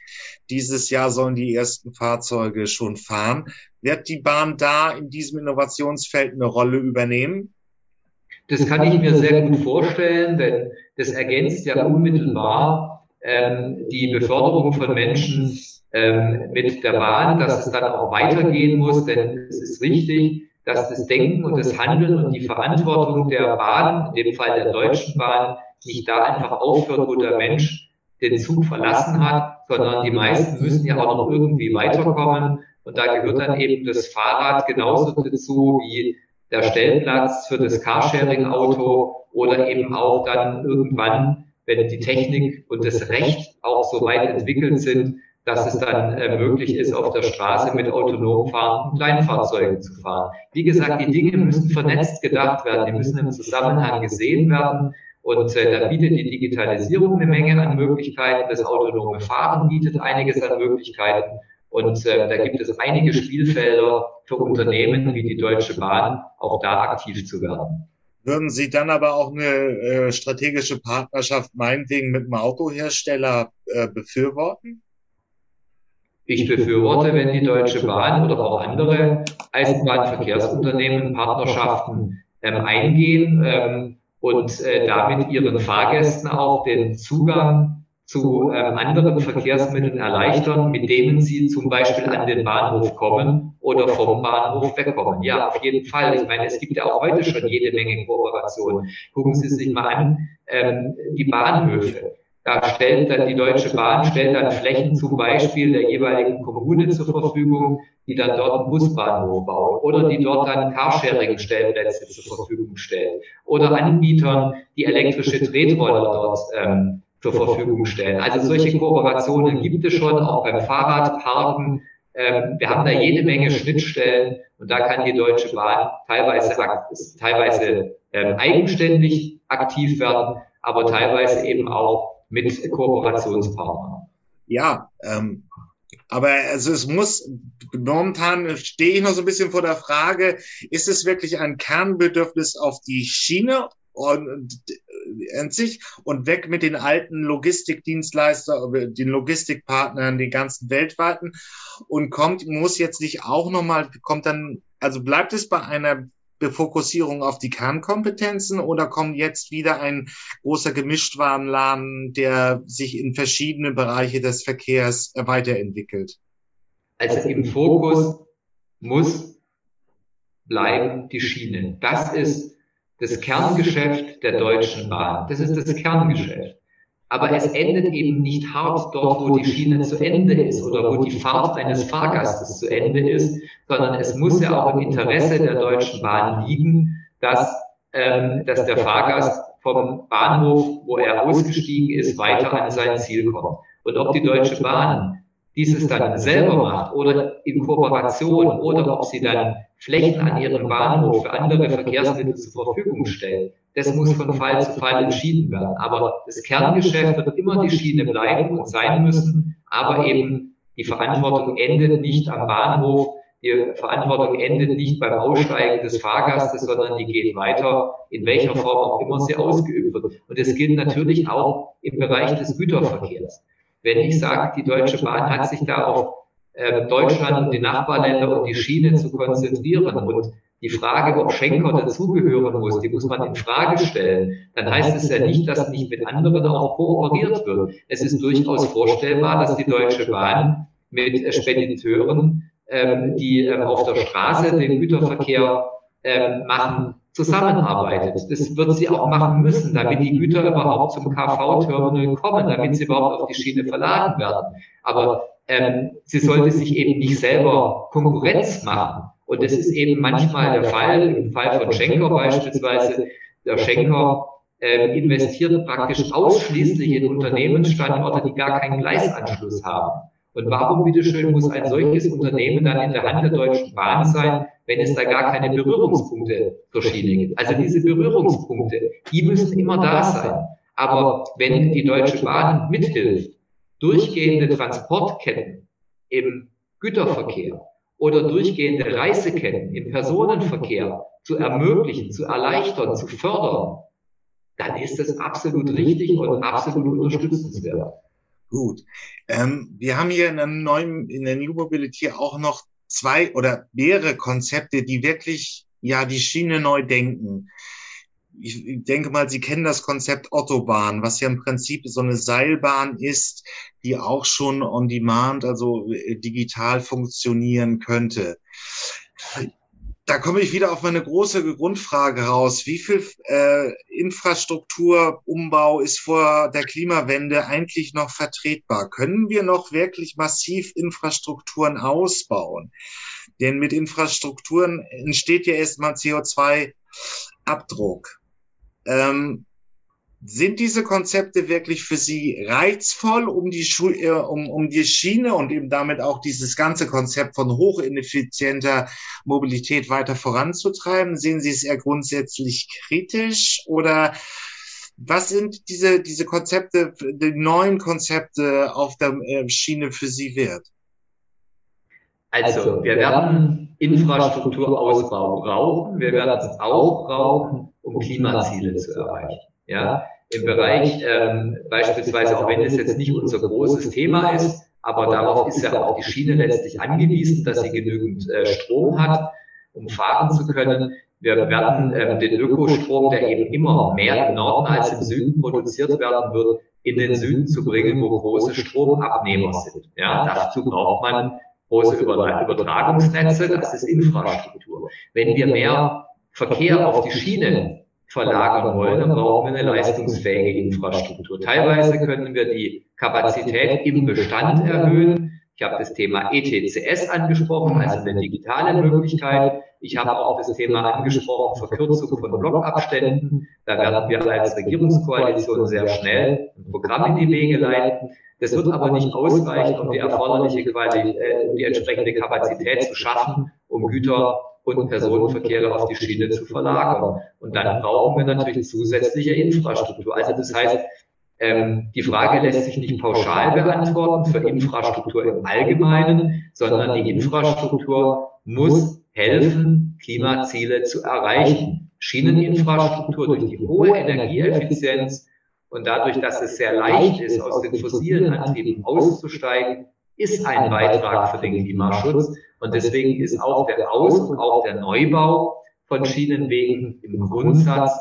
S2: Dieses Jahr sollen die ersten Fahrzeuge schon fahren. Wird die Bahn da in diesem Innovationsfeld eine Rolle übernehmen?
S1: Das kann ich mir sehr gut vorstellen, denn das ergänzt ja unmittelbar die Beförderung von Menschen ähm, mit der Bahn, dass es dann auch weitergehen muss, denn es ist richtig, dass das Denken und das Handeln und die Verantwortung der Bahn, in dem Fall der Deutschen Bahn, nicht da einfach aufhört, wo der Mensch den Zug verlassen hat, sondern die meisten müssen ja auch noch irgendwie weiterkommen. Und da gehört dann eben das Fahrrad genauso dazu wie der Stellplatz für das Carsharing-Auto oder eben auch dann irgendwann wenn die Technik und das Recht auch so weit entwickelt sind, dass es dann äh, möglich ist, auf der Straße mit autonom fahrenden Kleinfahrzeugen zu fahren. Wie gesagt, die Dinge müssen vernetzt gedacht werden, die müssen im Zusammenhang gesehen werden. Und äh, da bietet die Digitalisierung eine Menge an Möglichkeiten, das autonome Fahren bietet einiges an Möglichkeiten. Und äh, da gibt es einige Spielfelder für Unternehmen wie die Deutsche Bahn, auch da aktiv zu werden.
S2: Würden Sie dann aber auch eine äh, strategische Partnerschaft meinetwegen mit einem Autohersteller äh, befürworten?
S1: Ich befürworte, wenn die Deutsche Bahn oder auch andere Eisenbahnverkehrsunternehmen Partnerschaften ähm, eingehen ähm, und äh, damit ihren Fahrgästen auch den Zugang zu ähm, anderen Verkehrsmitteln erleichtern, mit denen sie zum Beispiel an den Bahnhof kommen oder vom Bahnhof wegkommen. Ja, auf jeden Fall. Ich meine, es gibt ja auch heute schon jede Menge Kooperationen. Gucken Sie sich mal an, ähm, die Bahnhöfe. Da stellt dann die Deutsche Bahn stellt dann Flächen zum Beispiel der jeweiligen Kommune zur Verfügung, die dann dort einen Busbahnhof baut oder die dort dann Carsharing-Stellplätze zur Verfügung stellt oder Anbietern, die elektrische Tretroller dort ähm, zur Verfügung stellen. Also solche Kooperationen gibt es schon, auch beim Fahrradparken. Ähm, wir haben da jede Menge Schnittstellen und da kann die Deutsche Bahn teilweise, teilweise ähm, eigenständig aktiv werden, aber teilweise eben auch mit Kooperationspartnern.
S2: Ja, ähm, aber also es muss, momentan stehe ich noch so ein bisschen vor der Frage, ist es wirklich ein Kernbedürfnis auf die Schiene und an sich und weg mit den alten Logistikdienstleister, den Logistikpartnern, den ganzen weltweiten und kommt, muss jetzt nicht auch nochmal, kommt dann, also bleibt es bei einer Befokussierung auf die Kernkompetenzen oder kommt jetzt wieder ein großer Gemischtwarenladen, der sich in verschiedene Bereiche des Verkehrs weiterentwickelt?
S1: Also im Fokus muss bleiben die Schiene. Das ist das Kerngeschäft der Deutschen Bahn. Das ist das Kerngeschäft. Aber es endet eben nicht hart dort, wo die Schiene zu Ende ist oder wo die Fahrt eines Fahrgastes zu Ende ist, sondern es muss ja auch im Interesse der Deutschen Bahn liegen, dass, ähm, dass der Fahrgast vom Bahnhof, wo er ausgestiegen ist, weiter an sein Ziel kommt. Und ob die Deutsche Bahn dieses dann selber macht oder in Kooperation oder ob sie dann Flächen an ihrem Bahnhof für andere Verkehrsmittel zur Verfügung stellt, das muss von Fall zu Fall entschieden werden. Aber das Kerngeschäft wird immer die Schiene bleiben und sein müssen, aber eben die Verantwortung endet nicht am Bahnhof, die Verantwortung endet nicht beim Aussteigen des Fahrgastes, sondern die geht weiter, in welcher Form auch immer sie ausgeübt wird. Und es gilt natürlich auch im Bereich des Güterverkehrs. Wenn ich sage, die Deutsche Bahn hat sich da auf äh, Deutschland und die Nachbarländer und die Schiene zu konzentrieren und die Frage, ob Schenker dazugehören muss, die muss man in Frage stellen. Dann heißt es ja nicht, dass nicht mit anderen auch kooperiert wird. Es ist durchaus vorstellbar, dass die Deutsche Bahn mit Spediteuren, ähm, die ähm, auf der Straße den Güterverkehr ähm, machen, zusammenarbeitet. Das wird sie auch machen müssen, damit die Güter überhaupt zum KV-Terminal kommen, damit sie überhaupt auf die Schiene verladen werden. Aber ähm, sie sollte sich eben nicht selber Konkurrenz machen. Und das ist eben manchmal der Fall, im Fall von Schenker beispielsweise. Der Schenker äh, investiert praktisch ausschließlich in Unternehmensstandorte, die gar keinen Gleisanschluss haben. Und warum, bitteschön, muss ein solches Unternehmen dann in der Hand der Deutschen Bahn sein, wenn es da gar keine Berührungspunkte zur Schiene gibt? Also diese Berührungspunkte, die müssen immer da sein. Aber wenn die Deutsche Bahn mithilft, durchgehende Transportketten im Güterverkehr oder durchgehende Reiseketten im Personenverkehr zu ermöglichen, zu erleichtern, zu fördern, dann ist das absolut richtig und absolut unterstützenswert.
S2: Gut. Ähm, wir haben hier in der neuen, in der New Mobility auch noch zwei oder mehrere Konzepte, die wirklich ja die Schiene neu denken. Ich denke mal, Sie kennen das Konzept Autobahn, was ja im Prinzip so eine Seilbahn ist, die auch schon on demand, also äh, digital funktionieren könnte da komme ich wieder auf meine große Grundfrage raus. Wie viel äh, Infrastrukturumbau ist vor der Klimawende eigentlich noch vertretbar? Können wir noch wirklich massiv Infrastrukturen ausbauen? Denn mit Infrastrukturen entsteht ja erstmal CO2-Abdruck. Ähm, sind diese Konzepte wirklich für Sie reizvoll, um die, Schu äh, um, um die Schiene und eben damit auch dieses ganze Konzept von hochineffizienter Mobilität weiter voranzutreiben? Sehen Sie es eher grundsätzlich kritisch oder was sind diese, diese Konzepte, die neuen Konzepte auf der äh, Schiene für Sie wert?
S1: Also, wir werden Infrastrukturausbau brauchen. Wir werden es auch brauchen, um Klimaziele zu erreichen. Ja, im Bereich ähm, beispielsweise, auch wenn es jetzt nicht unser großes Thema ist, aber darauf ist ja auch die Schiene letztlich angewiesen, dass sie genügend äh, Strom hat, um fahren zu können. Wir werden ähm, den Ökostrom, der eben immer mehr im Norden als im Süden produziert werden wird, in den Süden zu bringen, wo große Stromabnehmer sind. Ja, dazu braucht man große Übertragungsnetze, das ist Infrastruktur. Wenn wir mehr Verkehr auf die Schiene verlagern wollen, dann brauchen wir eine leistungsfähige Infrastruktur. Teilweise können wir die Kapazität im Bestand erhöhen. Ich habe das Thema ETCS angesprochen, also eine digitale Möglichkeit. Ich habe auch das Thema angesprochen, Verkürzung von Blockabständen. Da werden wir als Regierungskoalition sehr schnell ein Programm in die Wege leiten. Das wird aber nicht ausreichen, um die erforderliche Qualität, äh, um die entsprechende Kapazität zu schaffen, um Güter und Personenverkehre auf die Schiene zu verlagern. Und dann brauchen wir natürlich zusätzliche Infrastruktur. Also das heißt, ähm, die Frage lässt sich nicht pauschal beantworten für Infrastruktur im Allgemeinen, sondern die Infrastruktur muss helfen, Klimaziele zu erreichen. Schieneninfrastruktur durch die hohe Energieeffizienz und dadurch, dass es sehr leicht ist, aus den fossilen Antrieben auszusteigen, ist ein Beitrag für den Klimaschutz. Und deswegen ist auch der Aus- und auch der Neubau von Schienenwegen im Grundsatz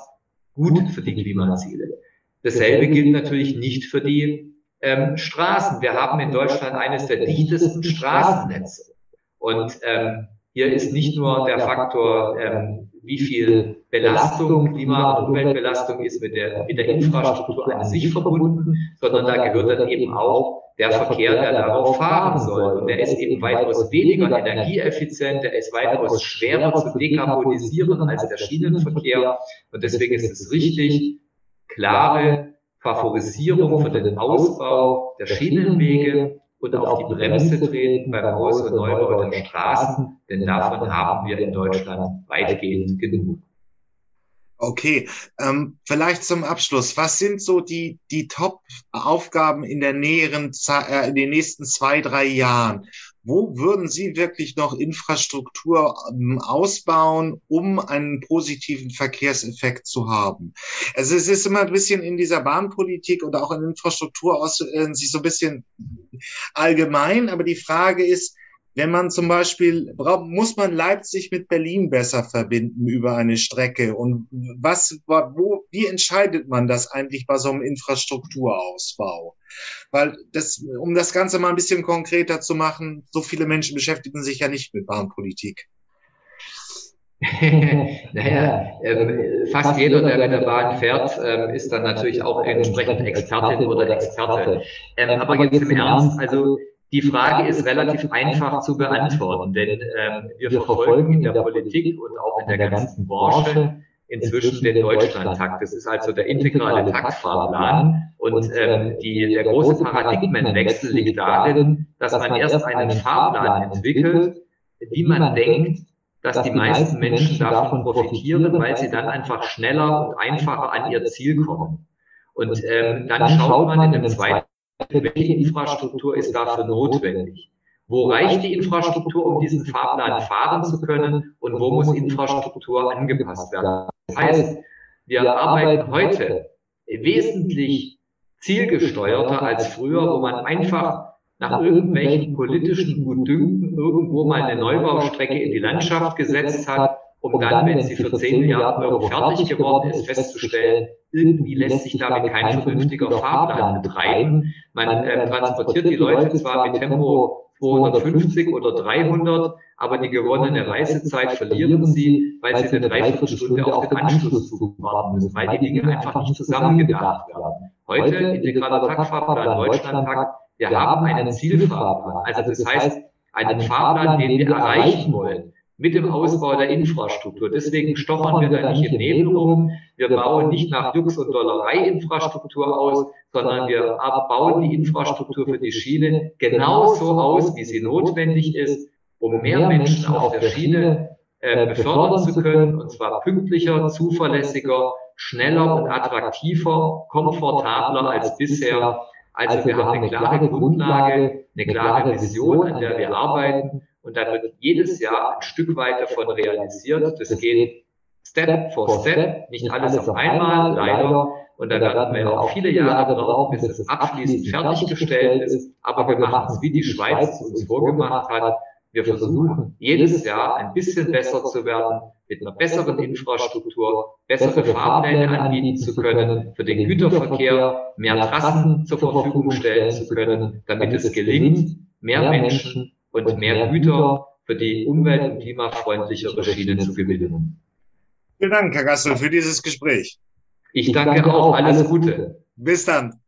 S1: gut für die Klimaziele. Dasselbe gilt natürlich nicht für die ähm, Straßen. Wir haben in Deutschland eines der dichtesten Straßennetze. Und ähm, hier ist nicht nur der Faktor, ähm, wie viel Belastung, Klima- und Umweltbelastung ist mit der, mit der Infrastruktur an sich verbunden, sondern da gehört dann eben auch der Verkehr, der darauf fahren soll. Und der ist eben weitaus weniger energieeffizient, der ist weitaus schwerer zu dekarbonisieren als der Schienenverkehr. Und deswegen ist es richtig, klare Favorisierung für den Ausbau der Schienenwege und auf die Bremse treten beim Aus- und Neubau der Straßen, denn davon haben wir in Deutschland weitgehend genug.
S2: Okay, ähm, vielleicht zum Abschluss. Was sind so die, die Top-Aufgaben in der näheren, äh, in den nächsten zwei, drei Jahren? Wo würden Sie wirklich noch Infrastruktur ähm, ausbauen, um einen positiven Verkehrseffekt zu haben? Also es ist immer ein bisschen in dieser Bahnpolitik oder auch in Infrastruktur aus, äh, sich so ein bisschen allgemein, aber die Frage ist, wenn man zum Beispiel, muss man Leipzig mit Berlin besser verbinden über eine Strecke? Und was, wo, wie entscheidet man das eigentlich bei so einem Infrastrukturausbau? Weil das, um das Ganze mal ein bisschen konkreter zu machen, so viele Menschen beschäftigen sich ja nicht mit Bahnpolitik.
S1: naja, ähm, fast jeder, der mit der Bahn fährt, ähm, ist dann natürlich auch entsprechend Expertin oder Experte. Ähm, aber jetzt im Ernst, also die Frage ist relativ einfach zu beantworten, denn ähm, wir verfolgen in der Politik und auch in der ganzen Branche inzwischen den Deutschlandtakt. Das ist also der integrale Taktfahrplan. Und ähm, die, der große Paradigmenwechsel liegt darin, dass man erst einen Fahrplan entwickelt, wie man denkt, dass die meisten Menschen davon profitieren, weil sie dann einfach schneller und einfacher an ihr Ziel kommen. Und ähm, dann schaut man in dem zweiten, welche Infrastruktur ist dafür notwendig. Wo reicht die Infrastruktur, um diesen Fahrplan fahren zu können und wo muss Infrastruktur angepasst werden? Das heißt, wir arbeiten heute wesentlich zielgesteuerter als früher, wo man einfach nach irgendwelchen politischen Gutdünken irgendwo mal eine Neubaustrecke in die Landschaft gesetzt hat, um dann, wenn sie für 10 Milliarden Euro fertig geworden ist, festzustellen, irgendwie lässt sich damit kein vernünftiger Fahrplan betreiben. Man äh, transportiert die Leute zwar mit Tempo 250 oder 300, aber die gewonnene Reisezeit verlieren sie, weil sie eine Dreiviertelstunde auf den Anschlusszug warten müssen, weil die Dinge einfach nicht zusammengedacht werden. Heute, integraler Taktfahrplan Deutschlandtakt, wir haben einen Zielfahrplan. Also das heißt, einen Fahrplan, den wir erreichen wollen mit dem Ausbau der Infrastruktur. Deswegen stochern wir da nicht im Nebel rum. Wir bauen nicht nach Jux und Dollerei Infrastruktur aus, sondern wir bauen die Infrastruktur für die Schiene genauso aus, wie sie notwendig ist, um mehr Menschen auf der Schiene äh, befördern zu können, und zwar pünktlicher, zuverlässiger, schneller und attraktiver, komfortabler als bisher. Also wir haben eine klare Grundlage, eine klare Vision, an der wir arbeiten und da wird jedes Jahr ein Stück weit davon realisiert. Das geht Step for Step, nicht alles auf einmal, leider. Und da werden wir auch viele Jahre brauchen, bis es abschließend fertiggestellt ist. Aber wir machen es, wie die Schweiz es uns vorgemacht hat. Wir versuchen jedes Jahr ein bisschen besser zu werden, mit einer besseren Infrastruktur, bessere Fahrpläne anbieten zu können, für den Güterverkehr mehr Trassen zur Verfügung stellen zu können, damit es gelingt, mehr Menschen und mehr Güter für die umwelt- und klimafreundlichere Schiene zu gewinnen.
S2: Vielen Dank, Herr Gassel, für dieses Gespräch.
S1: Ich danke auch. Alles Gute.
S2: Bis dann.